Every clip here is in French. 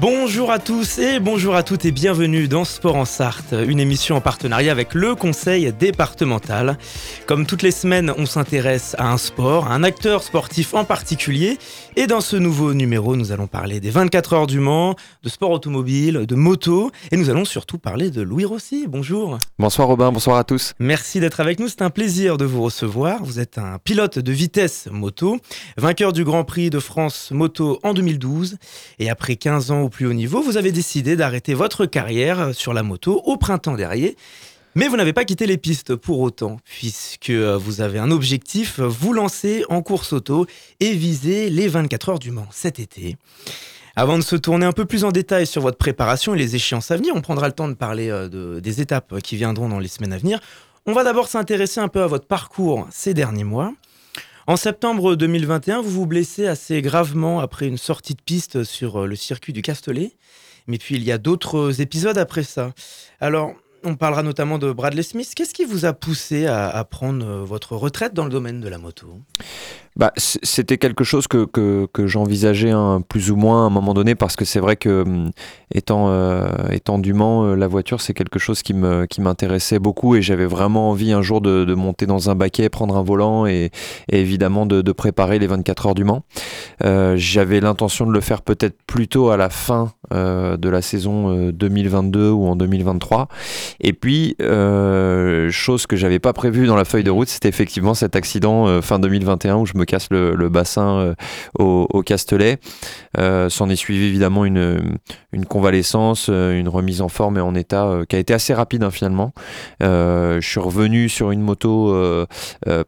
Bonjour à tous et bonjour à toutes et bienvenue dans Sport en Sarthe, une émission en partenariat avec le conseil départemental. Comme toutes les semaines, on s'intéresse à un sport, à un acteur sportif en particulier. Et dans ce nouveau numéro, nous allons parler des 24 heures du Mans, de sport automobile, de moto. Et nous allons surtout parler de Louis Rossi. Bonjour. Bonsoir Robin, bonsoir à tous. Merci d'être avec nous, c'est un plaisir de vous recevoir. Vous êtes un pilote de vitesse moto, vainqueur du Grand Prix de France moto en 2012. Et après 15 ans au plus haut niveau, vous avez décidé d'arrêter votre carrière sur la moto au printemps dernier. Mais vous n'avez pas quitté les pistes pour autant, puisque vous avez un objectif, vous lancer en course auto et viser les 24 heures du Mans cet été. Avant de se tourner un peu plus en détail sur votre préparation et les échéances à venir, on prendra le temps de parler euh, de, des étapes qui viendront dans les semaines à venir. On va d'abord s'intéresser un peu à votre parcours ces derniers mois. En septembre 2021, vous vous blessez assez gravement après une sortie de piste sur euh, le circuit du Castellet. Mais puis il y a d'autres épisodes après ça. Alors, on parlera notamment de Bradley Smith. Qu'est-ce qui vous a poussé à, prendre euh, votre retraite dans le domaine de la moto? Bah, c'était quelque chose que, que, que j'envisageais un, plus ou moins à un moment donné parce que c'est vrai que hum, étant, euh, étant du Mans, euh, la voiture c'est quelque chose qui, me, qui m'intéressait beaucoup et j'avais vraiment envie un jour de, de, monter dans un baquet, prendre un volant et, et évidemment de, de, préparer les 24 heures du Mans. Euh, j'avais l'intention de le faire peut-être plutôt à la fin euh, de la saison 2022 euh, ou en 2023. Et puis, euh, chose que j'avais pas prévue dans la feuille de route, c'était effectivement cet accident fin 2021 où je me casse le, le bassin euh, au, au, Castellet. Euh, S'en est suivi évidemment une, une convalescence, euh, une remise en forme et en état qui a été assez rapide hein, finalement. Je suis revenu sur une moto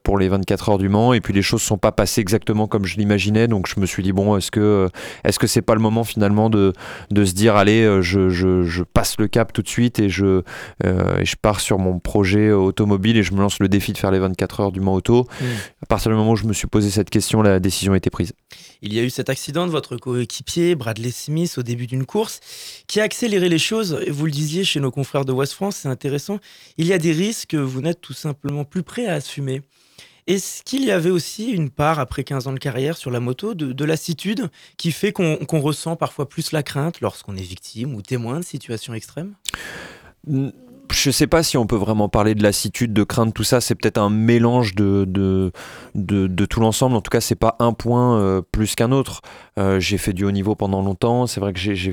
pour les 24 heures du Mans et puis les choses sont pas passées exactement comme je l'imaginais. Donc je me suis dit bon, est-ce que est-ce que c'est pas le moment finalement de, de se dire allez, je, je, je passe le cap tout de suite et je, et je pars sur mon projet automobile et je me lance le défi de faire les 24 heures du Mans auto. Mmh. À partir du moment où je me suis posé cette question, la décision a été prise. Il y a eu cet accident de votre coéquipier, Bradley Smith, au début d'une course, qui a accéléré les choses. Vous le disiez chez nos confrères de West France, c'est intéressant. Il y a des risques que vous n'êtes tout simplement plus prêt à assumer. Est-ce qu'il y avait aussi une part, après 15 ans de carrière sur la moto, de, de lassitude qui fait qu'on qu ressent parfois plus la crainte lorsqu'on est victime ou témoin de situations extrêmes? Je sais pas si on peut vraiment parler de lassitude, de crainte, tout ça. C'est peut-être un mélange de, de, de, de tout l'ensemble. En tout cas, c'est pas un point euh, plus qu'un autre. Euh, j'ai fait du haut niveau pendant longtemps. C'est vrai que j'ai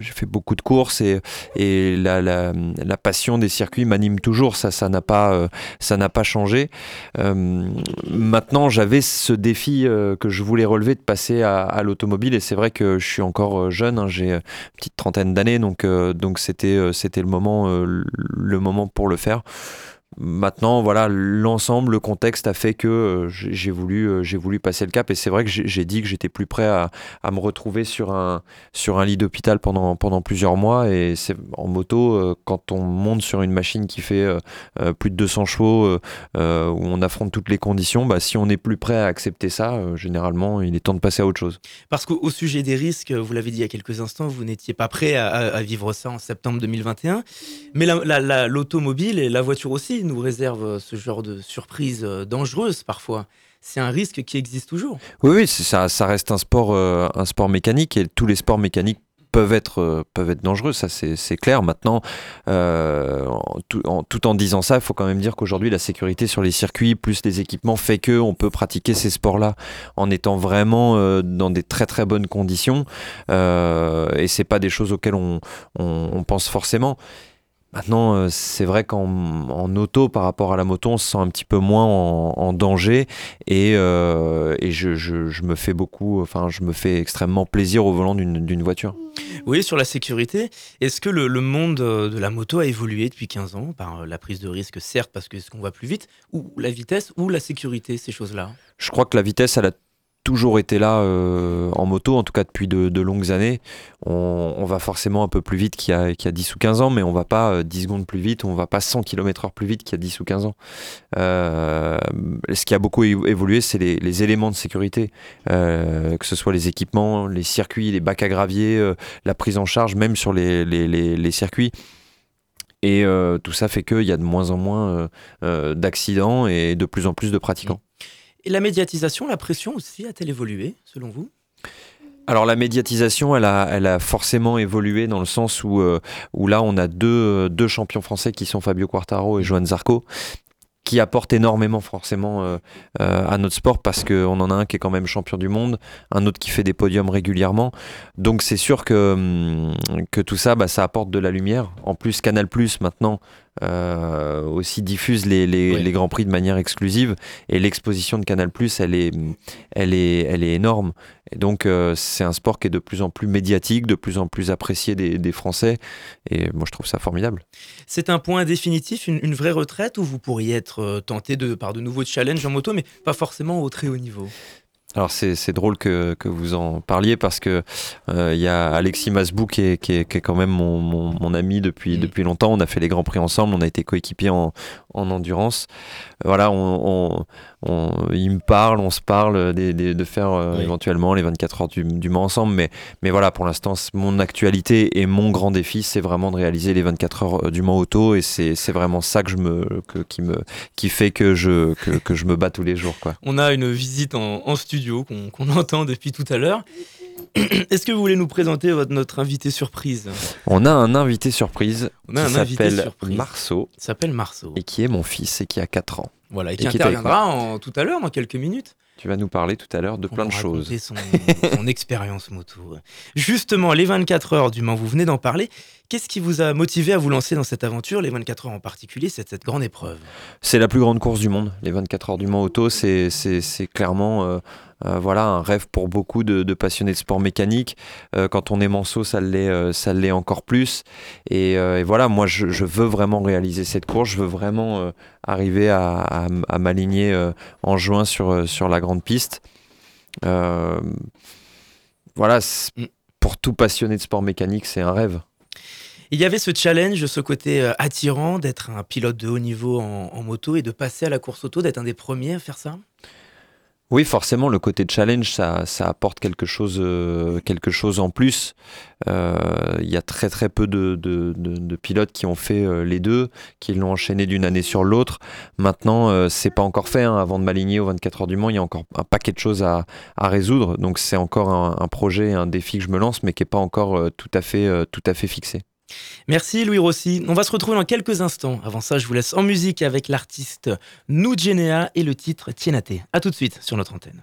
fait beaucoup de courses et, et la, la, la passion des circuits m'anime toujours. Ça, ça n'a pas, euh, pas changé. Maintenant, j'avais ce défi que je voulais relever de passer à, à l'automobile et c'est vrai que je suis encore jeune. Hein, j'ai une petite trentaine d'années, donc c'était le moment moment pour le faire. Maintenant, voilà, l'ensemble, le contexte a fait que euh, j'ai voulu, euh, j'ai voulu passer le cap. Et c'est vrai que j'ai dit que j'étais plus prêt à, me retrouver sur un, lit d'hôpital pendant, plusieurs mois. Et en moto, euh, quand on monte sur une machine qui fait plus de 200 chevaux, où on affronte toutes les conditions, bah, si on n'est plus prêt à accepter ça, généralement, il est temps de passer à autre chose. Parce qu'au sujet des risques, vous l'avez dit il y a quelques instants, vous n'étiez pas prêt à, vivre ça en septembre 2021. Mais l'automobile et la voiture aussi nous réserve ce genre de surprise dangereuse parfois. C'est un risque qui existe toujours. Oui, oui, ça, reste un sport, euh, un sport mécanique et tous les sports mécaniques peuvent être, euh, peuvent être dangereux, ça c'est clair. Maintenant, euh, en tout, en, disant ça, il faut quand même dire qu'aujourd'hui, la sécurité sur les circuits, plus les équipements, fait qu'on peut pratiquer ces sports-là en étant vraiment euh, dans des très très bonnes conditions. Euh, et c'est pas des choses auxquelles on, on, on pense forcément. Maintenant, euh, c'est vrai qu'en en auto, par rapport à la moto, on se sent un petit peu moins en, en danger et, euh, et je, je, je, me fais beaucoup, enfin, je me fais extrêmement plaisir au volant d'une voiture. Oui, sur la sécurité, est-ce que le, le, monde de la moto a évolué depuis 15 ans par la prise de risque, certes, parce que ce qu'on va plus vite, ou la vitesse, ou la sécurité, ces choses-là? Je crois que la vitesse, elle a toujours été là euh, en moto, en tout cas depuis de, longues années. On, va forcément un peu plus vite qu'il y, a, 10 ou 15 ans, mais on va pas 10 secondes plus vite, on va pas 100 km/h plus vite qu'il y a 10 ou 15 ans. ce qui a beaucoup évolué, c'est les, éléments de sécurité, que ce soit les équipements, les circuits, les bacs à gravier, la prise en charge, même sur les, les circuits. Et euh, tout ça fait qu'il y a de moins en moins euh, euh, d'accidents et de plus en plus de pratiquants. Et la médiatisation, la pression aussi, a-t-elle évolué selon vous? Alors la médiatisation, elle a, forcément évolué dans le sens où, où là on a deux, deux champions français qui sont Fabio Quartaro et Johan Zarco qui apporte énormément forcément euh, euh, à notre sport parce qu'on en a un qui est quand même champion du monde, un autre qui fait des podiums régulièrement. Donc c'est sûr que, hum, tout ça, bah, ça apporte de la lumière. En plus, Canal Plus maintenant euh, aussi diffuse les, les, les, grands prix de manière exclusive et l'exposition de Canal Plus, elle est, elle est, elle est énorme. Et donc c'est un sport qui est de plus en plus médiatique, de plus en plus apprécié des, des Français. Et moi je trouve ça formidable. C'est un point définitif, une, une vraie retraite où vous pourriez être euh, tenté de, par de nouveaux challenges en moto, mais pas forcément au très haut niveau? Alors c'est drôle que, que, vous en parliez parce que euh, il y a Alexis Masbou qui est, qui, est, qui est, quand même mon, mon, ami depuis, depuis longtemps. On a fait les grands prix ensemble, on a été coéquipiers en, en endurance. Voilà, on, il me parle, on se parle de faire euh, éventuellement les 24 heures du, du Mans ensemble. Mais, mais voilà, pour l'instant, mon actualité et mon grand défi, c'est vraiment de réaliser les 24 heures euh, du Mans auto. Et c'est vraiment ça que je me, qui, me, qui fait que je, que, que, je me bats tous les jours. Quoi. On a une visite en, en studio qu'on entend depuis tout à l'heure. Est-ce que vous voulez nous présenter votre, notre invité surprise? On a un invité surprise On a qui s'appelle Marceau. s'appelle Marceau. Et qui est mon fils et qui a 4 ans. Voilà, et qui, interviendra en, tout à l'heure, dans quelques minutes. Tu vas nous parler tout à l'heure de plein de choses. Son, son expérience moto. Justement, les 24 heures du Mans, vous venez d'en parler. Qu'est-ce qui vous a motivé à vous lancer dans cette aventure, les 24 heures en particulier, cette, cette grande épreuve? C'est la plus grande course du monde. Les 24 heures du Mans Auto, c'est clairement euh, euh, voilà, un rêve pour beaucoup de, passionnés de sport mécanique. Euh, quand on est manceau, ça l'est, ça l'est encore plus. Et, voilà, moi, je, veux vraiment réaliser cette course. Je veux vraiment arriver à, m'aligner en juin sur, sur la grande piste. voilà, mm. pour tout passionné de sport mécanique, c'est un rêve. Il y avait ce challenge, ce côté euh, attirant d'être un pilote de haut niveau en, moto et de passer à la course auto, d'être un des premiers à faire ça? Oui, forcément, le côté challenge, ça, ça apporte quelque chose, euh, quelque chose en plus. Euh, il y a très très peu de, pilotes qui ont fait les deux, qui l'ont enchaîné d'une année sur l'autre. Maintenant, c'est pas encore fait. Hein. Avant de m'aligner aux 24 heures du Mans, il y a encore un paquet de choses à, résoudre. Donc c'est encore un, un, projet, un défi que je me lance, mais qui n'est pas encore tout à fait, tout à fait fixé. Merci Louis Rossi. On va se retrouver dans quelques instants. Avant ça, je vous laisse en musique avec l'artiste Nugenea et le titre Tienate. A tout de suite sur notre antenne.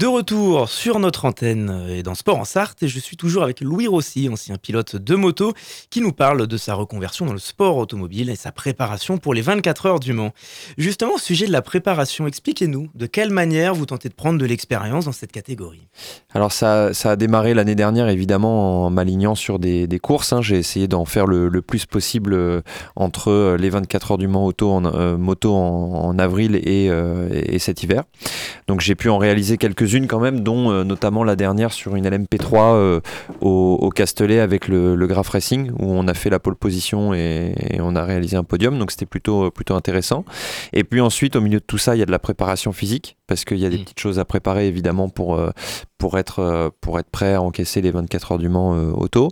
De retour sur notre antenne et dans Sport en Sarthe, et je suis toujours avec Louis Rossi, ancien pilote de moto, qui nous parle de sa reconversion dans le sport automobile et sa préparation pour les 24 heures du Mans. Justement, au sujet de la préparation, expliquez-nous de quelle manière vous tentez de prendre de l'expérience dans cette catégorie. Alors ça, ça a démarré l'année dernière évidemment en m'alignant sur des, courses. hein. J'ai essayé d'en faire le, plus possible euh, entre euh, les 24 heures du Mans auto en, euh, moto en, avril et, et cet hiver. Donc j'ai pu en réaliser quelques-unes quand même, dont euh, notamment la dernière sur une LMP3 euh, au, au Castellet avec le, le Graph Racing où on a fait la pole position et, et on a réalisé un podium. Donc c'était plutôt, plutôt intéressant. Et puis ensuite au milieu de tout ça, il y a de la préparation physique parce qu'il y a des Mm. petites choses à préparer évidemment pour, euh, pour, être, euh, pour être prêt à encaisser les 24 heures du Mans euh, auto.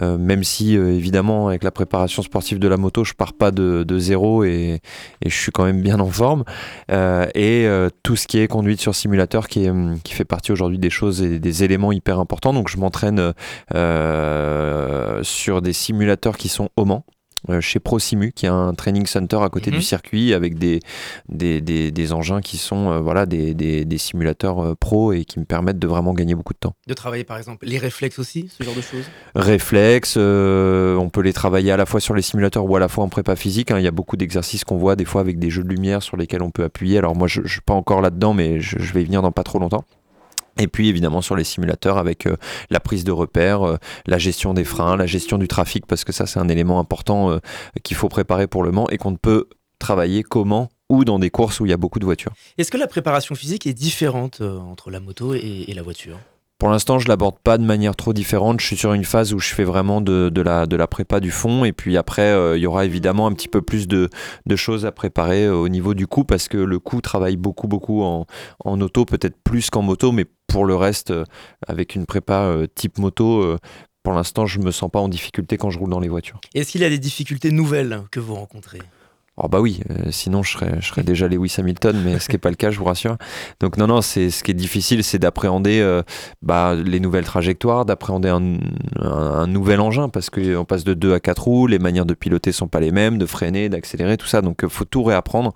Euh, même si évidemment avec la préparation sportive de la moto, je pars pas de, de zéro et, et je suis quand même bien en forme. Et tout ce qui est conduite sur simulateur qui, est, hum, qui fait partie aujourd'hui des choses et des éléments hyper importants. Donc je m'entraîne sur des simulateurs qui sont au Mans. Euh, Chez ProSimu, qui est un training center à côté Mhm. du circuit avec des, des, des, des engins qui sont euh, voilà, des, des, des simulateurs euh, pro et qui me permettent de vraiment gagner beaucoup de temps. De travailler par exemple les réflexes aussi, ce genre de choses? Réflexes, on peut les travailler à la fois sur les simulateurs ou à la fois en prépa physique. hein. Il y a beaucoup d'exercices qu'on voit des fois avec des jeux de lumière sur lesquels on peut appuyer. Alors moi, je ne suis pas encore là-dedans, mais je, je vais y venir dans pas trop longtemps. Et puis évidemment sur les simulateurs avec euh, la prise de repères, euh, la gestion des freins, la gestion du trafic, parce que ça c'est un élément important euh, qu'il faut préparer pour le Mans et qu'on ne peut travailler comment ou dans des courses où il y a beaucoup de voitures. Est-ce que la préparation physique est différente entre la moto et la voiture? Pour l'instant, je l'aborde pas de manière trop différente. Je suis sur une phase où je fais vraiment de, la, prépa du fond. Et puis après, euh, il y aura évidemment un petit peu plus de, choses à préparer euh, au niveau du coup, parce que le coup travaille beaucoup, beaucoup en, auto, peut-être plus qu'en moto. Mais pour le reste, euh, avec une prépa type moto, pour l'instant, je me sens pas en difficulté quand je roule dans les voitures. Est-ce qu'il y a des difficultés nouvelles que vous rencontrez? Oh bah oui, euh, sinon je serais, je serais déjà Lewis Hamilton, mais ce qui n'est pas le cas, je vous rassure. Donc non, non, c'est ce qui est difficile, c'est d'appréhender euh, bah, les nouvelles trajectoires, d'appréhender un, un- nouvel engin, parce qu'on passe de 2 à 4 roues, les manières de piloter sont pas les mêmes, de freiner, d'accélérer, tout ça, donc il faut tout réapprendre,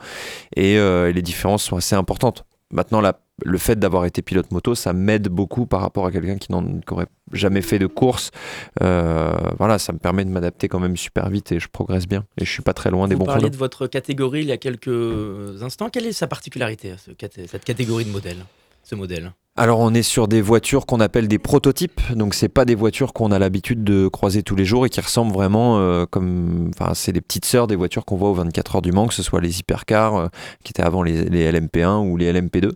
et euh, les différences sont assez importantes. Maintenant, la- le fait d'avoir été pilote moto, ça m'aide beaucoup par rapport à quelqu'un qui n'aurait jamais fait de course. Euh, voilà, ça me permet de m'adapter quand même super vite et je progresse bien. Et je suis pas très loin des Vous bons parliez chronos. de votre catégorie il y a quelques instants. Quelle est sa particularité, cette catégorie de modèle ce modèle? Alors on est sur des voitures qu'on appelle des prototypes, donc c'est pas des voitures qu'on a l'habitude de croiser tous les jours et qui ressemblent vraiment euh, comme, enfin c'est les petites sœurs des voitures qu'on voit aux 24 heures du Mans, que ce soit les hypercars euh, qui étaient avant les, les LMP1 ou les LMP2.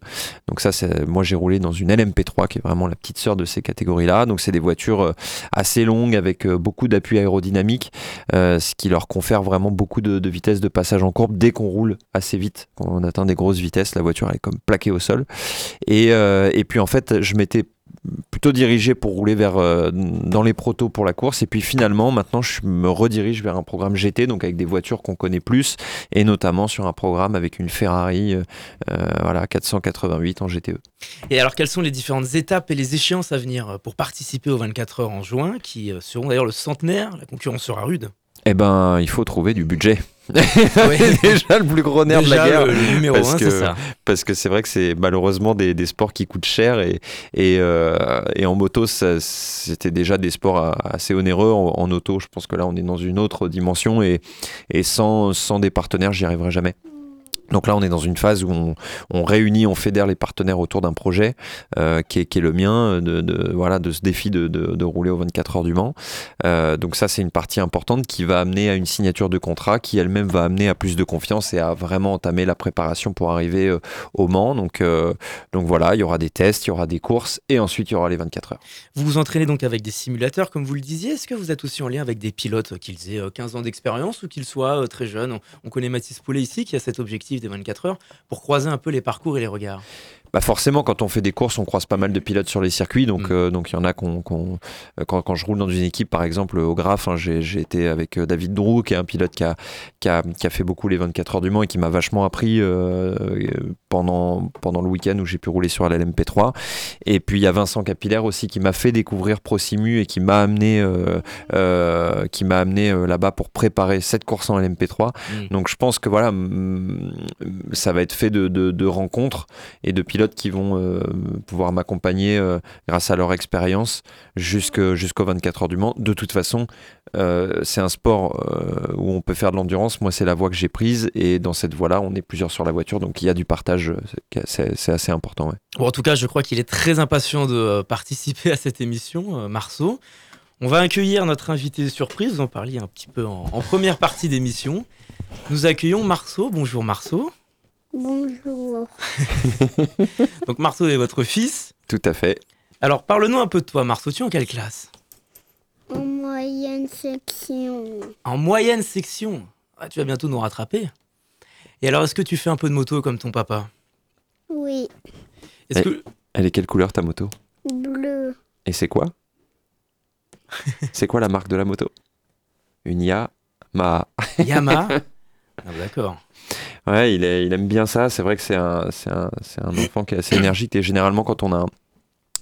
Donc ça moi j'ai roulé dans une LMP3 qui est vraiment la petite sœur de ces catégories-là. Donc c'est des voitures euh, assez longues avec euh, beaucoup d'appui aérodynamique, euh, ce qui leur confère vraiment beaucoup de, de vitesse de passage en courbe dès qu'on roule assez vite. Quand on atteint des grosses vitesses, la voiture elle est comme plaquée au sol. Et, euh, et puis en fait, je m'étais plutôt dirigé pour rouler vers euh, dans les protos pour la course et puis finalement maintenant je me redirige vers un programme GT donc avec des voitures qu'on connaît plus et notamment sur un programme avec une Ferrari euh, euh, voilà 488 en GTE. Et alors, quelles sont les différentes étapes et les échéances à venir pour participer aux 24 heures en juin, qui seront d'ailleurs le centenaire La concurrence sera rude? Eh ben il faut trouver du budget. Déjà le plus gros nerf de la guerre. le, le numéro parce 1, que- c'est ça. parce que c'est vrai que c'est malheureusement des, des sports qui coûtent cher et, et, euh, et en moto c'était déjà des sports a- assez onéreux en, en auto je pense que là on est dans une autre dimension et, et sans, sans des partenaires j'y arriverai jamais donc là, on est dans une phase où on, réunit, on fédère les partenaires autour d'un projet euh, qui, est, le mien, de, voilà, de ce défi de, rouler aux 24 heures du Mans. Euh, donc ça, c'est une partie importante qui va amener à une signature de contrat, qui elle-même va amener à plus de confiance et à vraiment entamer la préparation pour arriver euh, au Mans. Donc, voilà, il y aura des tests, il y aura des courses et ensuite il y aura les 24 heures. Vous vous entraînez donc avec des simulateurs, comme vous le disiez. Est-ce que vous êtes aussi en lien avec des pilotes, qu'ils aient euh, 15 ans d'expérience ou qu'ils soient très jeunes? On, on connaît Mathis Poulet ici, qui a cet objectif des 24 heures, pour croiser un peu les parcours et les regards. Bah forcément, quand on fait des courses, on croise pas mal de pilotes sur les circuits. Donc, Mm. euh, donc il y en a qu'on, euh, quand, quand je roule dans une équipe, par exemple au Graph, hein, j'ai, j'ai été avec euh, David Drou, qui est un pilote qui a, qui, a, qui a fait beaucoup les 24 heures du Mans et qui m'a vachement appris euh, pendant, pendant le week-end où j'ai pu rouler sur la LMP3. Et puis il y a Vincent Capillaire aussi qui m'a fait découvrir Prosimu et qui m'a amené, euh, euh, qui m'a amené euh, là-bas pour préparer cette course en LMP3. Mm. Donc je pense que voilà, ça va être fait de, de- de rencontres et de pilotes qui vont euh, pouvoir m'accompagner grâce à leur expérience jusqu'aux 24 heures du Mans. De toute façon, c'est un sport où on peut faire de l'endurance. Moi, c'est la voie que j'ai prise et dans cette voie-là, on est plusieurs sur la voiture, donc il y a du partage. C'est- assez important. ouais. Bon, en tout cas, je crois qu'il est très impatient de euh, participer à cette émission, euh, Marceau. On va accueillir notre invité surprise, vous en parliez un petit peu en, en première partie d'émission. Nous accueillons Marceau. Bonjour Marceau. Bonjour. Donc Marceau est votre fils. Tout à fait. Alors parle-nous un peu de toi, Marceau. Tu es en quelle classe? En moyenne section. En moyenne section. Ah, tu vas bientôt nous rattraper. Et alors, est-ce que tu fais un peu de moto comme ton papa? Oui. Est-ce Eh. que Elle est quelle couleur ta moto? Bleu. Et c'est quoi? C'est quoi la marque de la moto? Une Yamaha. Yamaha? Ah, bah, D'accord. Ouais, il, est- il aime bien ça. C'est vrai que c'est un, c'est un, c'est un enfant qui est assez énergique. Et généralement, quand on a un,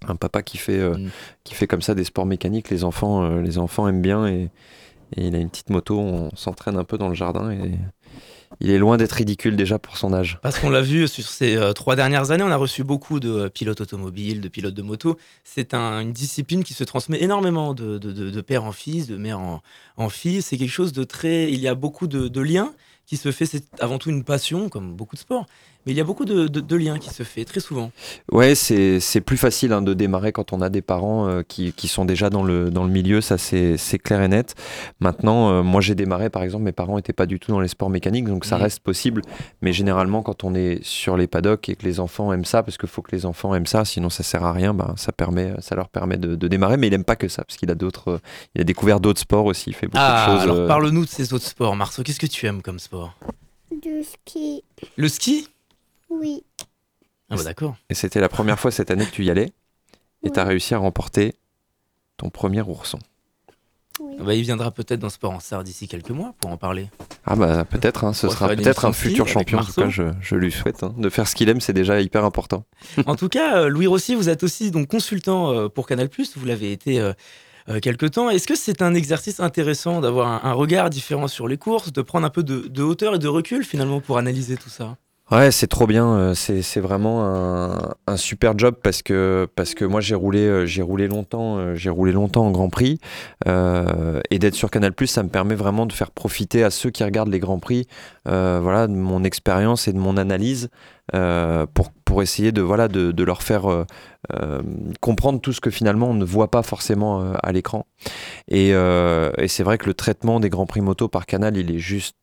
un papa qui fait, euh, Mm. qui fait comme ça des sports mécaniques, les enfants, euh, les enfants aiment bien. Et, et il a une petite moto. On s'entraîne un peu dans le jardin. Et il est loin d'être ridicule déjà pour son âge. Parce qu'on l'a vu sur ces euh, trois dernières années, on a reçu beaucoup de euh, pilotes automobiles, de pilotes de moto. C'est un- une discipline qui se transmet énormément de, de- de- père en fils, de mère en, fille. C'est quelque chose de très. Il y a beaucoup de, de liens qui se fait. C'est avant tout une passion, comme beaucoup de sports. Mais il y a beaucoup de, de- de liens qui se fait très souvent. Ouais, c'est c'est plus facile hein, de démarrer quand on a des parents euh, qui, qui sont déjà dans le, dans le milieu, ça c'est c'est clair et net. Maintenant, euh, moi j'ai démarré par exemple, mes parents n'étaient pas du tout dans les sports mécaniques, donc ça reste possible. Mais généralement, quand on est sur les paddocks et que les enfants aiment ça, parce qu'il faut que les enfants aiment ça, sinon ça sert à rien, ben, ça, permet, ça leur permet de, de démarrer. Mais il aime pas que ça, parce qu'il a d'autres, euh, il a découvert d'autres sports aussi, il fait beaucoup Ah, de choses. alors euh, parle-nous de ces autres sports, Marceau. Qu'est-ce que tu aimes comme sport? Du ski. Le ski? Oui. Ah, bah d'accord. Et c'était la première fois cette année que tu y allais, et tu as réussi à remporter ton premier ourson. Oui. Bah, il viendra peut-être dans Sport en Sarre d'ici quelques mois pour en parler. Ah bah peut-être, hein, ce sera peut-être un futur champion. En tout cas, je, je lui souhaite hein. de faire ce qu'il aime, c'est déjà hyper important. En tout cas, euh, Louis Rossi, vous êtes aussi donc consultant euh, pour Canal+. Vous l'avez été euh, euh, quelque temps. Est-ce que c'est un exercice intéressant d'avoir un, un regard différent sur les courses, de prendre un peu de, de hauteur et de recul finalement pour analyser tout ça? Ouais, c'est trop bien. euh, C'est vraiment un, super job parce que parce que moi j'ai roulé euh, j'ai roulé longtemps euh, j'ai roulé longtemps en Grand Prix et d'être sur Canal ça me permet vraiment de faire profiter à ceux qui regardent les Grands Prix voilà de mon expérience et de mon analyse pour pour essayer de voilà de, leur faire comprendre tout ce que finalement on ne voit pas forcément à l'écran et, et c'est vrai que le traitement des Grands Prix moto par Canal il est juste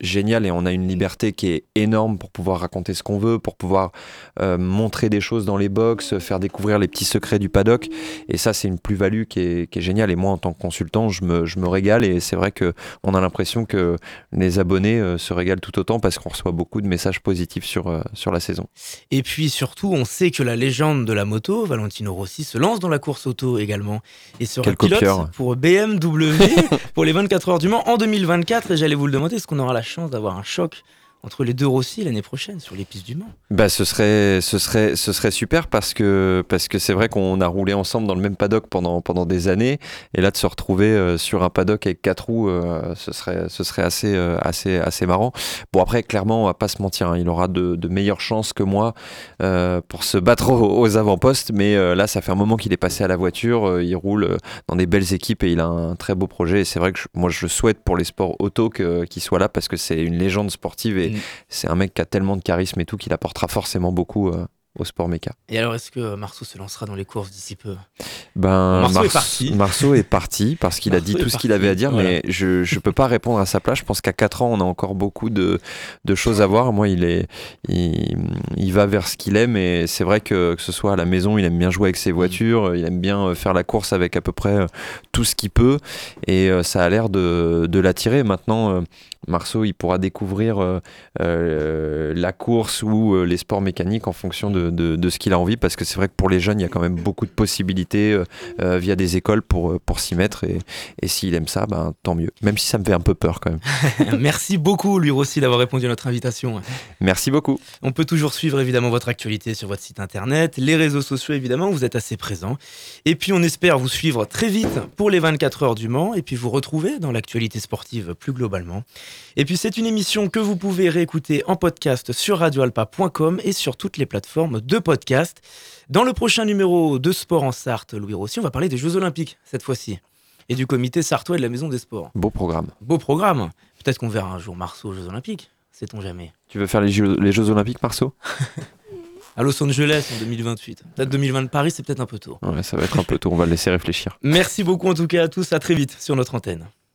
génial et on a une liberté qui est énorme pour pouvoir raconter ce qu'on veut, pour pouvoir euh, montrer des choses dans les box, faire découvrir les petits secrets du paddock. Et ça, c'est une plus-value qui est, qui est géniale. Et moi, en tant que consultant, je me, je me régale et c'est vrai que on a l'impression que les abonnés euh, se régalent tout autant parce qu'on reçoit beaucoup de messages positifs sur, euh, sur la saison. Et puis surtout, on sait que la légende de la moto, Valentino Rossi, se lance dans la course auto également. Et sera Quel pilote copieur. pour BMW pour les 24 heures du Mans en 2024. Et j'allais vous le demander, est-ce qu'on aura la chance d'avoir un choc entre les deux Rossi l'année prochaine sur les pistes du Mans Bah, ce serait, ce serait, ce serait super parce que parce que c'est vrai qu'on a roulé ensemble dans le même paddock pendant pendant des années et là de se retrouver euh, sur un paddock avec quatre roues, euh, ce serait ce serait assez euh, assez assez marrant. Bon après clairement on va pas se mentir, hein, il aura de, meilleures chances que moi pour se battre aux, avant-postes, mais là ça fait un moment qu'il est passé à la voiture, il roule dans des belles équipes et il a un très beau projet. Et c'est vrai que moi je souhaite pour les sports auto qu'il soit là parce que c'est une légende sportive et Mm. c'est un mec qui a tellement de charisme et tout qu'il apportera forcément beaucoup euh, au sport méca. Et alors, est-ce que Marceau se lancera dans les courses d'ici peu? Ben, Marceau est parti. Marceau est parti parce qu'il a dit tout ce qu'il avait à dire, voilà. mais je je peux pas répondre à sa place. Je pense qu'à 4 ans, on a encore beaucoup de, de choses à voir. Moi, il est il, il va vers ce qu'il aime et c'est vrai que que ce soit à la maison, il aime bien jouer avec ses voitures, il aime bien euh, faire la course avec à peu près euh, tout ce qu'il peut et euh, ça a l'air de, de l'attirer. Maintenant, Marceau, il pourra découvrir la course ou les sports mécaniques en fonction de, de, de- de ce qu'il a envie, parce que c'est vrai que pour les jeunes, il y a quand même beaucoup de possibilités euh, euh, via des écoles pour, euh, pour s'y mettre. Et, et s'il aime ça, ben, tant mieux. Même si ça me fait un peu peur quand même. Merci beaucoup, lui aussi, d'avoir répondu à notre invitation. Merci beaucoup. On peut toujours suivre évidemment votre actualité sur votre site internet, les réseaux sociaux évidemment, vous êtes assez présents. Et puis on espère vous suivre très vite pour les 24 heures du Mans et puis vous retrouver dans l'actualité sportive plus globalement. Et puis c'est une émission que vous pouvez réécouter en podcast sur radioalpa.com et sur toutes les plateformes de podcast. Dans le prochain numéro de Sport en Sarthe, Louis Rossi, on va parler des Jeux Olympiques cette fois-ci et du comité sartois et de la Maison des Sports. Beau programme. Beau programme. Peut-être qu'on verra un jour Marceau aux Jeux Olympiques, sait-on jamais. Tu veux faire les Jeux, les Jeux Olympiques, Marceau? À Los Angeles en 2028. Peut-être 2020 de Paris, c'est peut-être un peu tôt. Ouais, ça va être un peu tôt, on va le laisser réfléchir. Merci beaucoup en tout cas à tous, à très vite sur notre antenne.